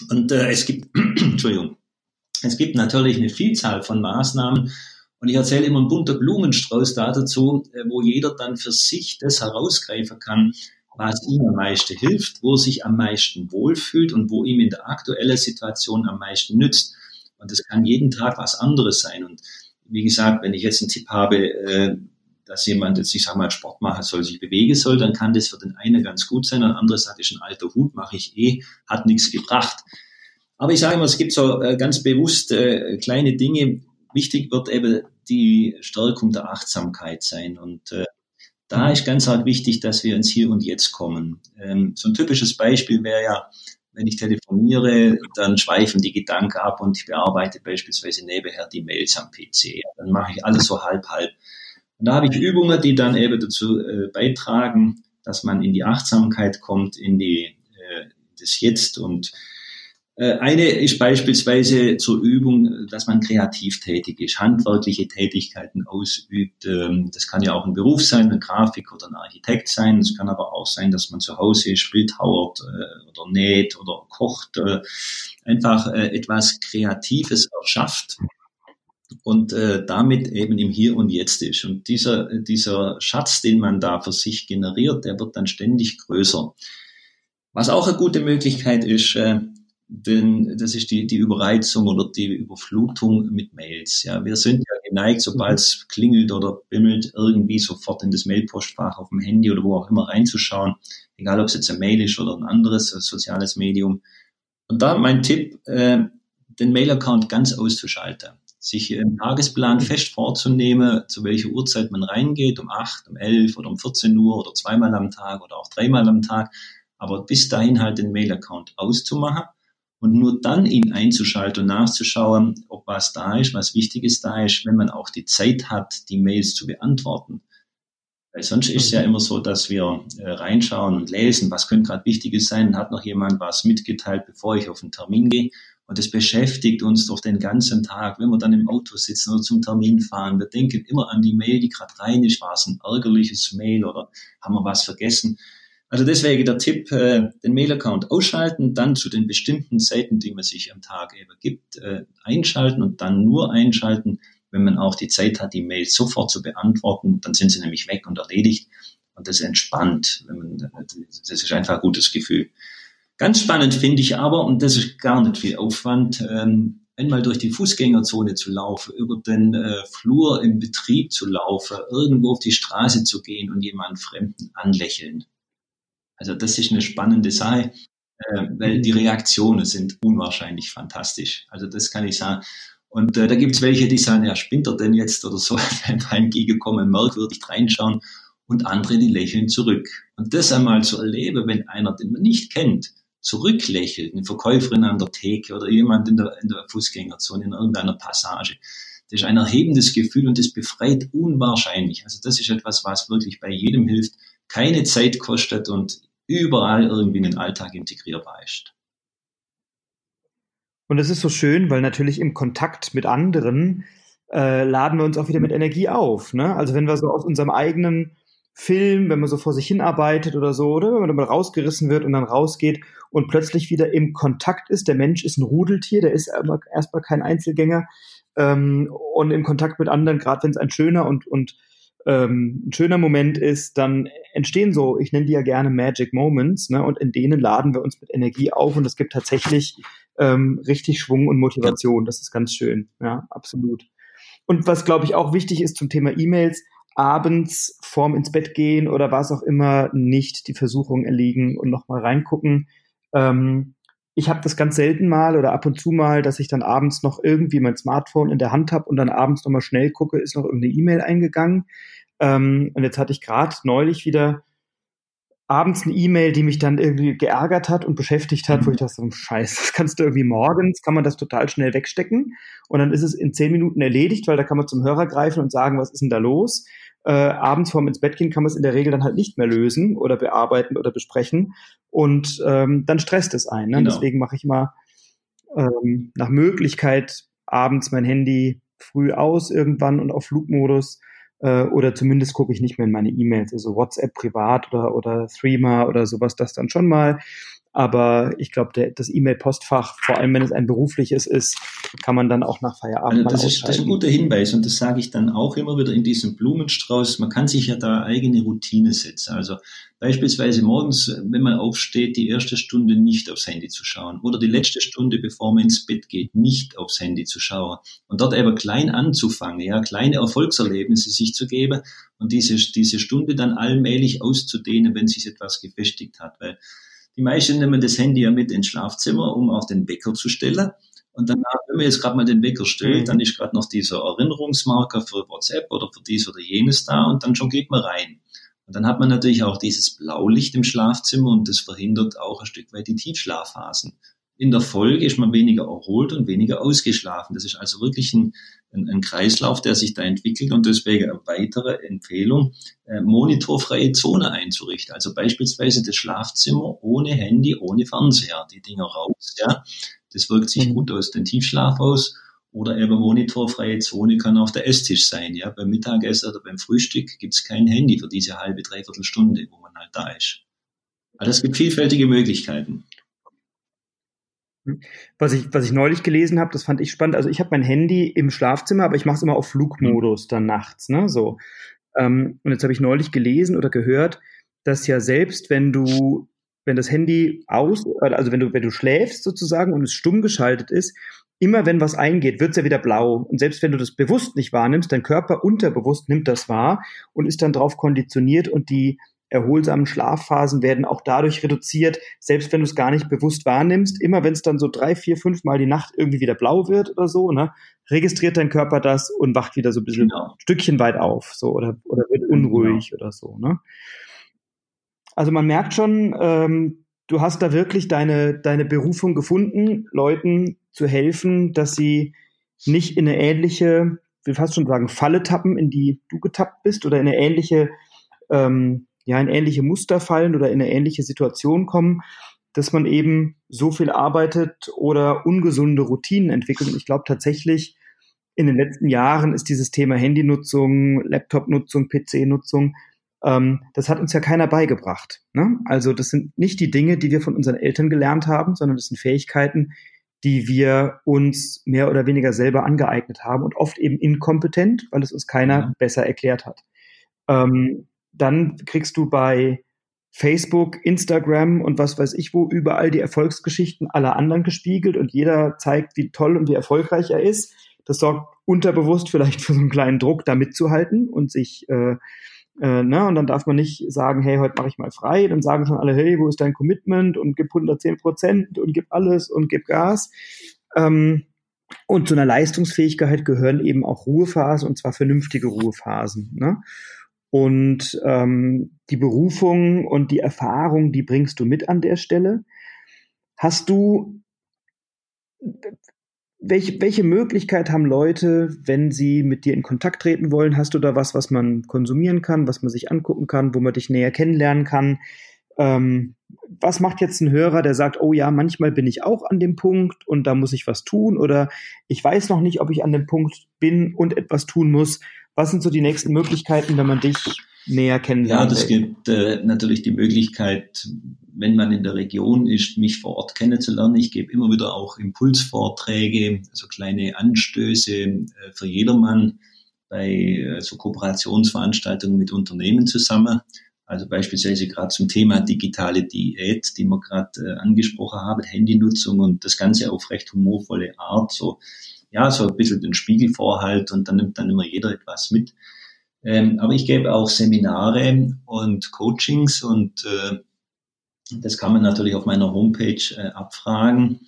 Und äh, es gibt, Entschuldigung, es gibt natürlich eine Vielzahl von Maßnahmen. Und ich erzähle immer einen bunter Blumenstrauß da dazu, äh, wo jeder dann für sich das herausgreifen kann, was ihm am meisten hilft, wo er sich am meisten wohlfühlt und wo ihm in der aktuellen Situation am meisten nützt. Und das kann jeden Tag was anderes sein. Und wie gesagt, wenn ich jetzt einen Tipp habe, äh, dass jemand jetzt, ich sag mal, Sport machen soll, sich bewegen soll, dann kann das für den einen ganz gut sein, der andere sagt, ist ein alter Hut, mache ich eh, hat nichts gebracht. Aber ich sage immer, es gibt so äh, ganz bewusst äh, kleine Dinge. Wichtig wird eben die Stärkung der Achtsamkeit sein. Und da ist ganz arg wichtig, dass wir ins Hier und Jetzt kommen. Ähm, so ein typisches Beispiel wäre ja, wenn ich telefoniere, dann schweifen die Gedanken ab und ich bearbeite beispielsweise nebenher die Mails am PC. Dann mache ich alles so halb, halb. Und da habe ich Übungen, die dann eben dazu äh, beitragen, dass man in die Achtsamkeit kommt, in die, äh, das Jetzt und eine ist beispielsweise zur Übung, dass man kreativ tätig ist, handwerkliche Tätigkeiten ausübt. Ähm, das kann ja auch ein Beruf sein, ein Grafik oder ein Architekt sein. Es kann aber auch sein, dass man zu Hause ist, bildhauert äh, oder näht oder kocht. Äh, einfach etwas Kreatives erschafft und damit eben im Hier und Jetzt ist. Und dieser, dieser Schatz, den man da für sich generiert, der wird dann ständig größer. Was auch eine gute Möglichkeit ist, denn das ist die, die Überreizung oder die Überflutung mit Mails. Ja, wir sind ja geneigt, sobald es klingelt oder bimmelt, irgendwie sofort in das Mailpostfach auf dem Handy oder wo auch immer reinzuschauen, egal ob es jetzt ein Mail ist oder ein anderes ein soziales Medium. Und da mein Tipp, äh, den Mail-Account ganz auszuschalten, sich im Tagesplan fest vorzunehmen, zu welcher Uhrzeit man reingeht, um acht, um elf oder um 14 Uhr oder zweimal am Tag oder auch dreimal am Tag, aber bis dahin halt den Mail-Account auszumachen und nur dann ihn einzuschalten und nachzuschauen, ob was da ist, was Wichtiges da ist, wenn man auch die Zeit hat, die Mails zu beantworten. Weil sonst ist es ja mhm. immer so, dass wir äh, reinschauen und lesen, was könnte gerade Wichtiges sein, hat noch jemand was mitgeteilt, bevor ich auf den Termin gehe. Und das beschäftigt uns doch den ganzen Tag, wenn wir dann im Auto sitzen oder zum Termin fahren. Wir denken immer an die Mail, die gerade rein ist. War es ein ärgerliches Mail oder haben wir was vergessen? Also deswegen der Tipp, äh, den Mail-Account ausschalten, dann zu den bestimmten Zeiten, die man sich am Tag eben gibt, äh, einschalten und dann nur einschalten, wenn man auch die Zeit hat, die Mails sofort zu beantworten. Dann sind sie nämlich weg und erledigt. Und das entspannt. Das ist einfach ein gutes Gefühl. Ganz spannend finde ich aber, und das ist gar nicht viel Aufwand, ähm, einmal durch die Fußgängerzone zu laufen, über den äh, Flur im Betrieb zu laufen, irgendwo auf die Straße zu gehen und jemanden Fremden anlächeln. Also das ist eine spannende Sache, äh, weil die Reaktionen sind unwahrscheinlich fantastisch. Also das kann ich sagen. Und äh, da gibt es welche, die sagen, ja, spinnt er denn jetzt oder so, beim gekommen, merkwürdig reinschauen. Und andere, die lächeln zurück. Und das einmal zu erleben, wenn einer, den man nicht kennt, zurücklächelt, eine Verkäuferin an der Theke oder jemand in der, in der Fußgängerzone, in irgendeiner Passage, das ist ein erhebendes Gefühl und das befreit unwahrscheinlich. Also das ist etwas, was wirklich bei jedem hilft, keine Zeit kostet und überall irgendwie in den Alltag integrierbar ist. Und es ist so schön, weil natürlich im Kontakt mit anderen äh, laden wir uns auch wieder mit Energie auf. Ne? Also wenn wir so aus unserem eigenen Film, wenn man so vor sich hinarbeitet oder so, oder wenn man mal rausgerissen wird und dann rausgeht und plötzlich wieder im Kontakt ist. Der Mensch ist ein Rudeltier, der ist erstmal kein Einzelgänger ähm, und im Kontakt mit anderen, gerade wenn es ein schöner und, und ähm, ein schöner Moment ist, dann entstehen so, ich nenne die ja gerne Magic Moments, ne, und in denen laden wir uns mit Energie auf und es gibt tatsächlich ähm, richtig Schwung und Motivation. Das ist ganz schön, ja, absolut. Und was, glaube ich, auch wichtig ist zum Thema E-Mails, abends vorm ins Bett gehen oder was auch immer nicht die Versuchung erliegen und nochmal reingucken. Ähm, ich habe das ganz selten mal oder ab und zu mal, dass ich dann abends noch irgendwie mein Smartphone in der Hand habe und dann abends nochmal schnell gucke, ist noch irgendeine E-Mail eingegangen. Ähm, und jetzt hatte ich gerade neulich wieder abends eine E-Mail, die mich dann irgendwie geärgert hat und beschäftigt hat, wo ich dachte, so, scheiße, das kannst du irgendwie morgens, kann man das total schnell wegstecken und dann ist es in zehn Minuten erledigt, weil da kann man zum Hörer greifen und sagen, was ist denn da los? Äh, abends vorm ins Bett gehen kann man es in der Regel dann halt nicht mehr lösen oder bearbeiten oder besprechen und ähm, dann stresst es einen. Ne? Genau. Deswegen mache ich mal ähm, nach Möglichkeit abends mein Handy früh aus irgendwann und auf Flugmodus äh, oder zumindest gucke ich nicht mehr in meine E-Mails, also WhatsApp privat oder, oder Threema oder sowas, das dann schon mal. Aber ich glaube, das E-Mail-Postfach, vor allem wenn es ein berufliches ist, kann man dann auch nach Feierabend also das, ist, das ist ein guter Hinweis und das sage ich dann auch immer wieder in diesem Blumenstrauß. Man kann sich ja da eigene Routine setzen. Also beispielsweise morgens, wenn man aufsteht, die erste Stunde nicht aufs Handy zu schauen oder die letzte Stunde, bevor man ins Bett geht, nicht aufs Handy zu schauen und dort aber klein anzufangen, ja, kleine Erfolgserlebnisse sich zu geben und diese, diese Stunde dann allmählich auszudehnen, wenn sich etwas gefestigt hat, weil die meisten nehmen das Handy ja mit ins Schlafzimmer, um auf den Wecker zu stellen. Und danach, wenn man jetzt gerade mal den Wecker stellt, mhm. dann ist gerade noch dieser Erinnerungsmarker für WhatsApp oder für dies oder jenes da und dann schon geht man rein. Und dann hat man natürlich auch dieses Blaulicht im Schlafzimmer und das verhindert auch ein Stück weit die Tiefschlafphasen. In der Folge ist man weniger erholt und weniger ausgeschlafen. Das ist also wirklich ein, ein, ein Kreislauf, der sich da entwickelt und deswegen eine weitere Empfehlung, äh, monitorfreie Zone einzurichten. Also beispielsweise das Schlafzimmer ohne Handy, ohne Fernseher, die Dinger raus, ja. Das wirkt sich mhm. gut aus, den Tiefschlaf aus. Oder eben monitorfreie Zone kann auch der Esstisch sein. Ja, beim Mittagessen oder beim Frühstück gibt's kein Handy für diese halbe, dreiviertel Stunde, wo man halt da ist. Also es gibt vielfältige Möglichkeiten. Was ich, was ich neulich gelesen habe, das fand ich spannend. Also ich habe mein Handy im Schlafzimmer, aber ich mache es immer auf Flugmodus dann nachts. Ne? So. Ähm, und jetzt habe ich neulich gelesen oder gehört, dass ja selbst wenn du, wenn das Handy aus, also wenn du, wenn du schläfst sozusagen und es stumm geschaltet ist, immer wenn was eingeht, wird es ja wieder blau. Und selbst wenn du das bewusst nicht wahrnimmst, dein Körper unterbewusst nimmt das wahr und ist dann darauf konditioniert und die erholsamen Schlafphasen werden auch dadurch reduziert, selbst wenn du es gar nicht bewusst wahrnimmst, immer wenn es dann so drei, vier, fünf Mal die Nacht irgendwie wieder blau wird oder so, ne, registriert dein Körper das und wacht wieder so ein bisschen genau. Stückchen weit auf, so oder, oder wird unruhig genau. oder so, ne? Also man merkt schon, ähm, du hast da wirklich deine, deine Berufung gefunden, Leuten zu helfen, dass sie nicht in eine ähnliche, ich will fast schon sagen, Falle tappen, in die du getappt bist oder in eine ähnliche ähm, ja in ähnliche Muster fallen oder in eine ähnliche Situation kommen, dass man eben so viel arbeitet oder ungesunde Routinen entwickelt. Und ich glaube tatsächlich, in den letzten Jahren ist dieses Thema Handynutzung, Laptopnutzung, PC-Nutzung, ähm, das hat uns ja keiner beigebracht. Ne? Also das sind nicht die Dinge, die wir von unseren Eltern gelernt haben, sondern das sind Fähigkeiten, die wir uns mehr oder weniger selber angeeignet haben und oft eben inkompetent, weil es uns keiner ja. besser erklärt hat. Ähm, dann kriegst du bei Facebook, Instagram und was weiß ich wo überall die Erfolgsgeschichten aller anderen gespiegelt und jeder zeigt, wie toll und wie erfolgreich er ist. Das sorgt unterbewusst vielleicht für so einen kleinen Druck, da mitzuhalten und sich, äh, äh, ne, und dann darf man nicht sagen, hey, heute mache ich mal frei. Dann sagen schon alle, hey, wo ist dein Commitment und gib 110 Prozent und gib alles und gib Gas. Ähm, und zu einer Leistungsfähigkeit gehören eben auch Ruhephasen und zwar vernünftige Ruhephasen. Ne? Und ähm, die Berufung und die Erfahrung, die bringst du mit an der Stelle. Hast du, welche, welche Möglichkeit haben Leute, wenn sie mit dir in Kontakt treten wollen? Hast du da was, was man konsumieren kann, was man sich angucken kann, wo man dich näher kennenlernen kann? Ähm, was macht jetzt ein Hörer, der sagt, oh ja, manchmal bin ich auch an dem Punkt und da muss ich was tun oder ich weiß noch nicht, ob ich an dem Punkt bin und etwas tun muss. Was sind so die nächsten Möglichkeiten, wenn man dich näher kennenlernt? Ja, das gibt äh, natürlich die Möglichkeit, wenn man in der Region ist, mich vor Ort kennenzulernen. Ich gebe immer wieder auch Impulsvorträge, also kleine Anstöße äh, für jedermann bei äh, so Kooperationsveranstaltungen mit Unternehmen zusammen. Also beispielsweise gerade zum Thema digitale Diät, die wir gerade äh, angesprochen haben, Handynutzung und das Ganze auf recht humorvolle Art, so ja, so ein bisschen den Spiegel vorhalt und dann nimmt dann immer jeder etwas mit. Ähm, aber ich gebe auch Seminare und Coachings und äh, das kann man natürlich auf meiner Homepage äh, abfragen.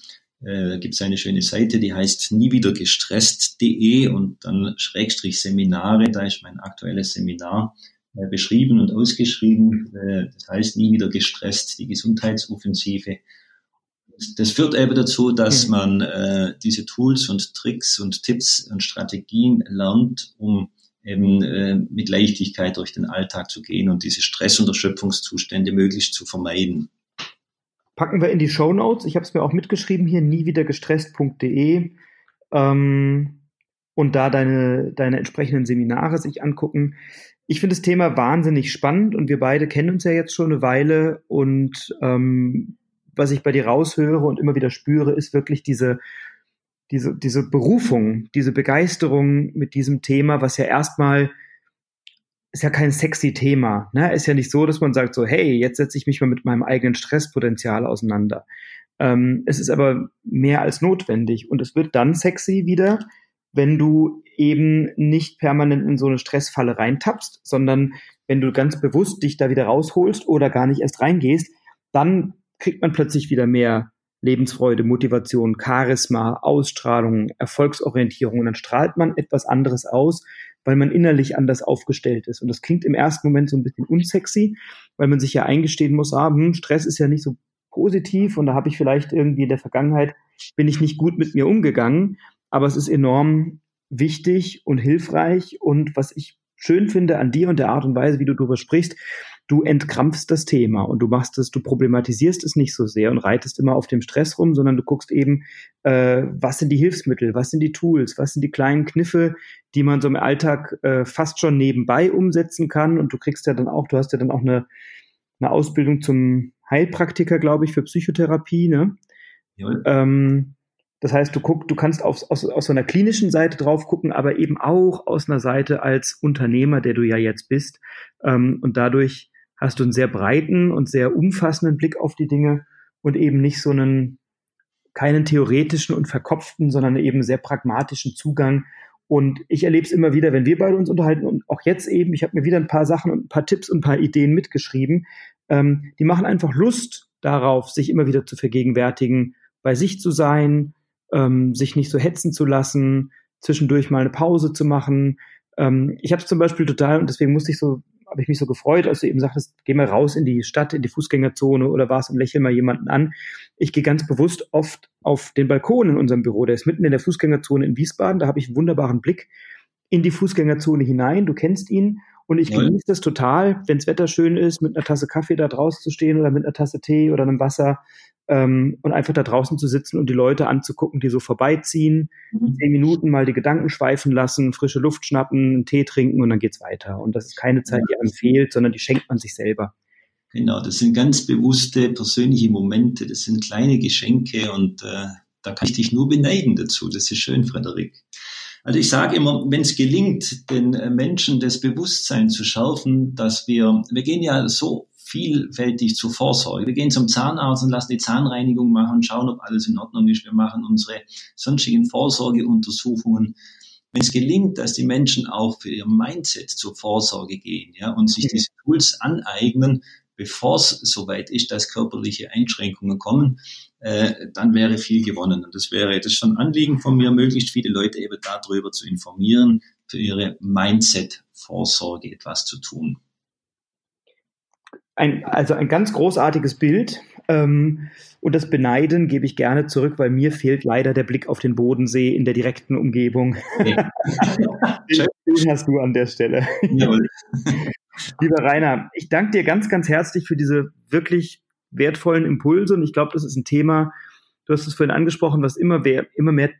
Äh, gibt es eine schöne Seite, die heißt niewiedergestresst.de und dann Schrägstrich Seminare, da ist mein aktuelles Seminar äh, beschrieben und ausgeschrieben. Äh, das heißt nie wieder gestresst, die Gesundheitsoffensive das führt eben dazu, dass man äh, diese Tools und Tricks und Tipps und Strategien lernt, um eben äh, mit Leichtigkeit durch den Alltag zu gehen und diese Stress- und Erschöpfungszustände möglichst zu vermeiden. Packen wir in die Show Notes. Ich habe es mir auch mitgeschrieben hier, niewiedergestresst.de ähm, und da deine, deine entsprechenden Seminare sich angucken. Ich finde das Thema wahnsinnig spannend und wir beide kennen uns ja jetzt schon eine Weile und ähm, was ich bei dir raushöre und immer wieder spüre, ist wirklich diese, diese, diese Berufung, diese Begeisterung mit diesem Thema, was ja erstmal ist ja kein sexy Thema. Ne? Ist ja nicht so, dass man sagt so, hey, jetzt setze ich mich mal mit meinem eigenen Stresspotenzial auseinander. Ähm, es ist aber mehr als notwendig und es wird dann sexy wieder, wenn du eben nicht permanent in so eine Stressfalle reintappst, sondern wenn du ganz bewusst dich da wieder rausholst oder gar nicht erst reingehst, dann kriegt man plötzlich wieder mehr Lebensfreude, Motivation, Charisma, Ausstrahlung, Erfolgsorientierung. Und dann strahlt man etwas anderes aus, weil man innerlich anders aufgestellt ist. Und das klingt im ersten Moment so ein bisschen unsexy, weil man sich ja eingestehen muss, ah, hm, Stress ist ja nicht so positiv und da habe ich vielleicht irgendwie in der Vergangenheit bin ich nicht gut mit mir umgegangen, aber es ist enorm wichtig und hilfreich. Und was ich schön finde an dir und der Art und Weise, wie du darüber sprichst, du entkrampfst das Thema und du machst es, du problematisierst es nicht so sehr und reitest immer auf dem Stress rum, sondern du guckst eben, äh, was sind die Hilfsmittel, was sind die Tools, was sind die kleinen Kniffe, die man so im Alltag äh, fast schon nebenbei umsetzen kann. Und du kriegst ja dann auch, du hast ja dann auch eine, eine Ausbildung zum Heilpraktiker, glaube ich, für Psychotherapie, ne? Ja. Ähm, das heißt, du guckst, du kannst auf, aus, aus so einer klinischen Seite drauf gucken, aber eben auch aus einer Seite als Unternehmer, der du ja jetzt bist. Ähm, und dadurch hast du einen sehr breiten und sehr umfassenden Blick auf die Dinge und eben nicht so einen, keinen theoretischen und verkopften, sondern eben sehr pragmatischen Zugang. Und ich erlebe es immer wieder, wenn wir beide uns unterhalten und auch jetzt eben, ich habe mir wieder ein paar Sachen und ein paar Tipps und ein paar Ideen mitgeschrieben, ähm, die machen einfach Lust darauf, sich immer wieder zu vergegenwärtigen, bei sich zu sein, ähm, sich nicht so hetzen zu lassen, zwischendurch mal eine Pause zu machen. Ähm, ich habe es zum Beispiel total, und deswegen musste ich so, habe ich mich so gefreut, als du eben sagtest, geh mal raus in die Stadt, in die Fußgängerzone oder was und lächel mal jemanden an. Ich gehe ganz bewusst oft auf den Balkon in unserem Büro, der ist mitten in der Fußgängerzone in Wiesbaden, da habe ich einen wunderbaren Blick in die Fußgängerzone hinein, du kennst ihn. Und ich genieße das total, wenn das Wetter schön ist, mit einer Tasse Kaffee da draußen zu stehen oder mit einer Tasse Tee oder einem Wasser ähm, und einfach da draußen zu sitzen und die Leute anzugucken, die so vorbeiziehen, mhm. zehn Minuten mal die Gedanken schweifen lassen, frische Luft schnappen, einen Tee trinken und dann geht's weiter. Und das ist keine Zeit, die einem fehlt, sondern die schenkt man sich selber. Genau, das sind ganz bewusste persönliche Momente, das sind kleine Geschenke und äh, da kann ich dich nur beneiden dazu. Das ist schön, Frederik. Also ich sage immer, wenn es gelingt, den äh, Menschen das Bewusstsein zu schärfen, dass wir, wir gehen ja so vielfältig zur Vorsorge. Wir gehen zum Zahnarzt und lassen die Zahnreinigung machen, schauen, ob alles in Ordnung ist. Wir machen unsere sonstigen Vorsorgeuntersuchungen. Wenn es gelingt, dass die Menschen auch für ihr Mindset zur Vorsorge gehen ja, und sich diese Tools aneignen, bevor es soweit ist, dass körperliche Einschränkungen kommen, äh, dann wäre viel gewonnen. Und das wäre das ist schon Anliegen von mir, möglichst viele Leute eben darüber zu informieren, für ihre Mindset-Vorsorge etwas zu tun ein, also ein ganz großartiges Bild. Ähm, und das Beneiden gebe ich gerne zurück, weil mir fehlt leider der Blick auf den Bodensee in der direkten Umgebung. Ja. den hast du an der Stelle. Jawohl. Lieber Rainer, ich danke dir ganz, ganz herzlich für diese wirklich wertvollen Impulse. Und ich glaube, das ist ein Thema, du hast es vorhin angesprochen, was immer, mehr, immer mehr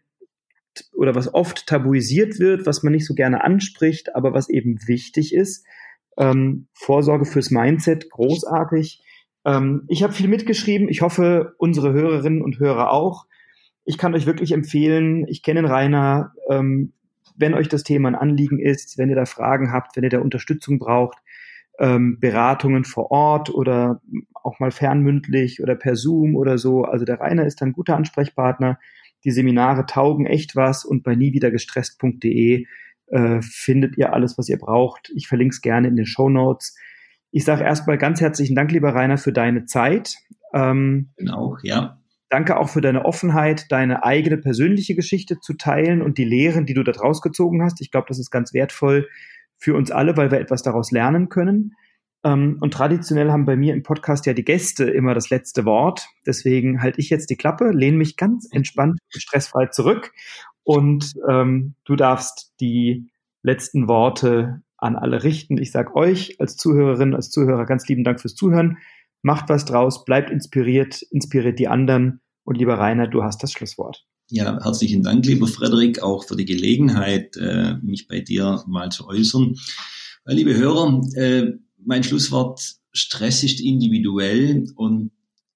oder was oft tabuisiert wird, was man nicht so gerne anspricht, aber was eben wichtig ist. Ähm, Vorsorge fürs Mindset, großartig. Ähm, ich habe viel mitgeschrieben. Ich hoffe, unsere Hörerinnen und Hörer auch. Ich kann euch wirklich empfehlen, ich kenne Rainer, ähm, wenn euch das Thema ein Anliegen ist, wenn ihr da Fragen habt, wenn ihr da Unterstützung braucht, ähm, Beratungen vor Ort oder auch mal fernmündlich oder per Zoom oder so. Also der Rainer ist ein guter Ansprechpartner. Die Seminare taugen echt was und bei niewiedergestresst.de äh, findet ihr alles, was ihr braucht. Ich verlinke es gerne in den Show Notes. Ich sage erstmal ganz herzlichen Dank, lieber Rainer, für deine Zeit. Ähm, genau, ja. Danke auch für deine Offenheit, deine eigene persönliche Geschichte zu teilen und die Lehren, die du da draus gezogen hast. Ich glaube, das ist ganz wertvoll für uns alle, weil wir etwas daraus lernen können. Ähm, und traditionell haben bei mir im Podcast ja die Gäste immer das letzte Wort. Deswegen halte ich jetzt die Klappe, lehne mich ganz entspannt, stressfrei zurück und ähm, du darfst die letzten Worte an alle richten. Ich sage euch als Zuhörerin, als Zuhörer ganz lieben Dank fürs Zuhören. Macht was draus, bleibt inspiriert, inspiriert die anderen. Und lieber Rainer, du hast das Schlusswort. Ja, herzlichen Dank, lieber Frederik, auch für die Gelegenheit, äh, mich bei dir mal zu äußern. Liebe Hörer, äh, mein Schlusswort, Stress ist individuell und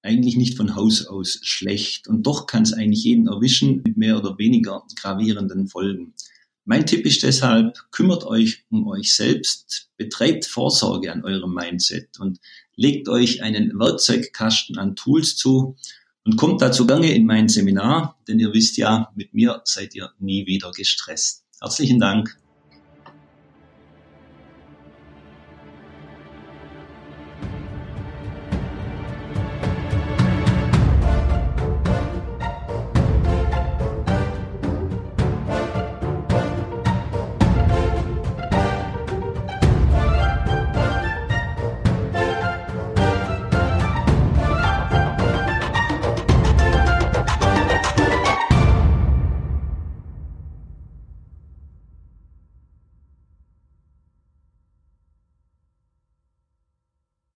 eigentlich nicht von Haus aus schlecht. Und doch kann es eigentlich jeden erwischen mit mehr oder weniger gravierenden Folgen. Mein Tipp ist deshalb, kümmert euch um euch selbst, betreibt Vorsorge an eurem Mindset und legt euch einen Werkzeugkasten an Tools zu und kommt dazu gerne in mein Seminar, denn ihr wisst ja, mit mir seid ihr nie wieder gestresst. Herzlichen Dank.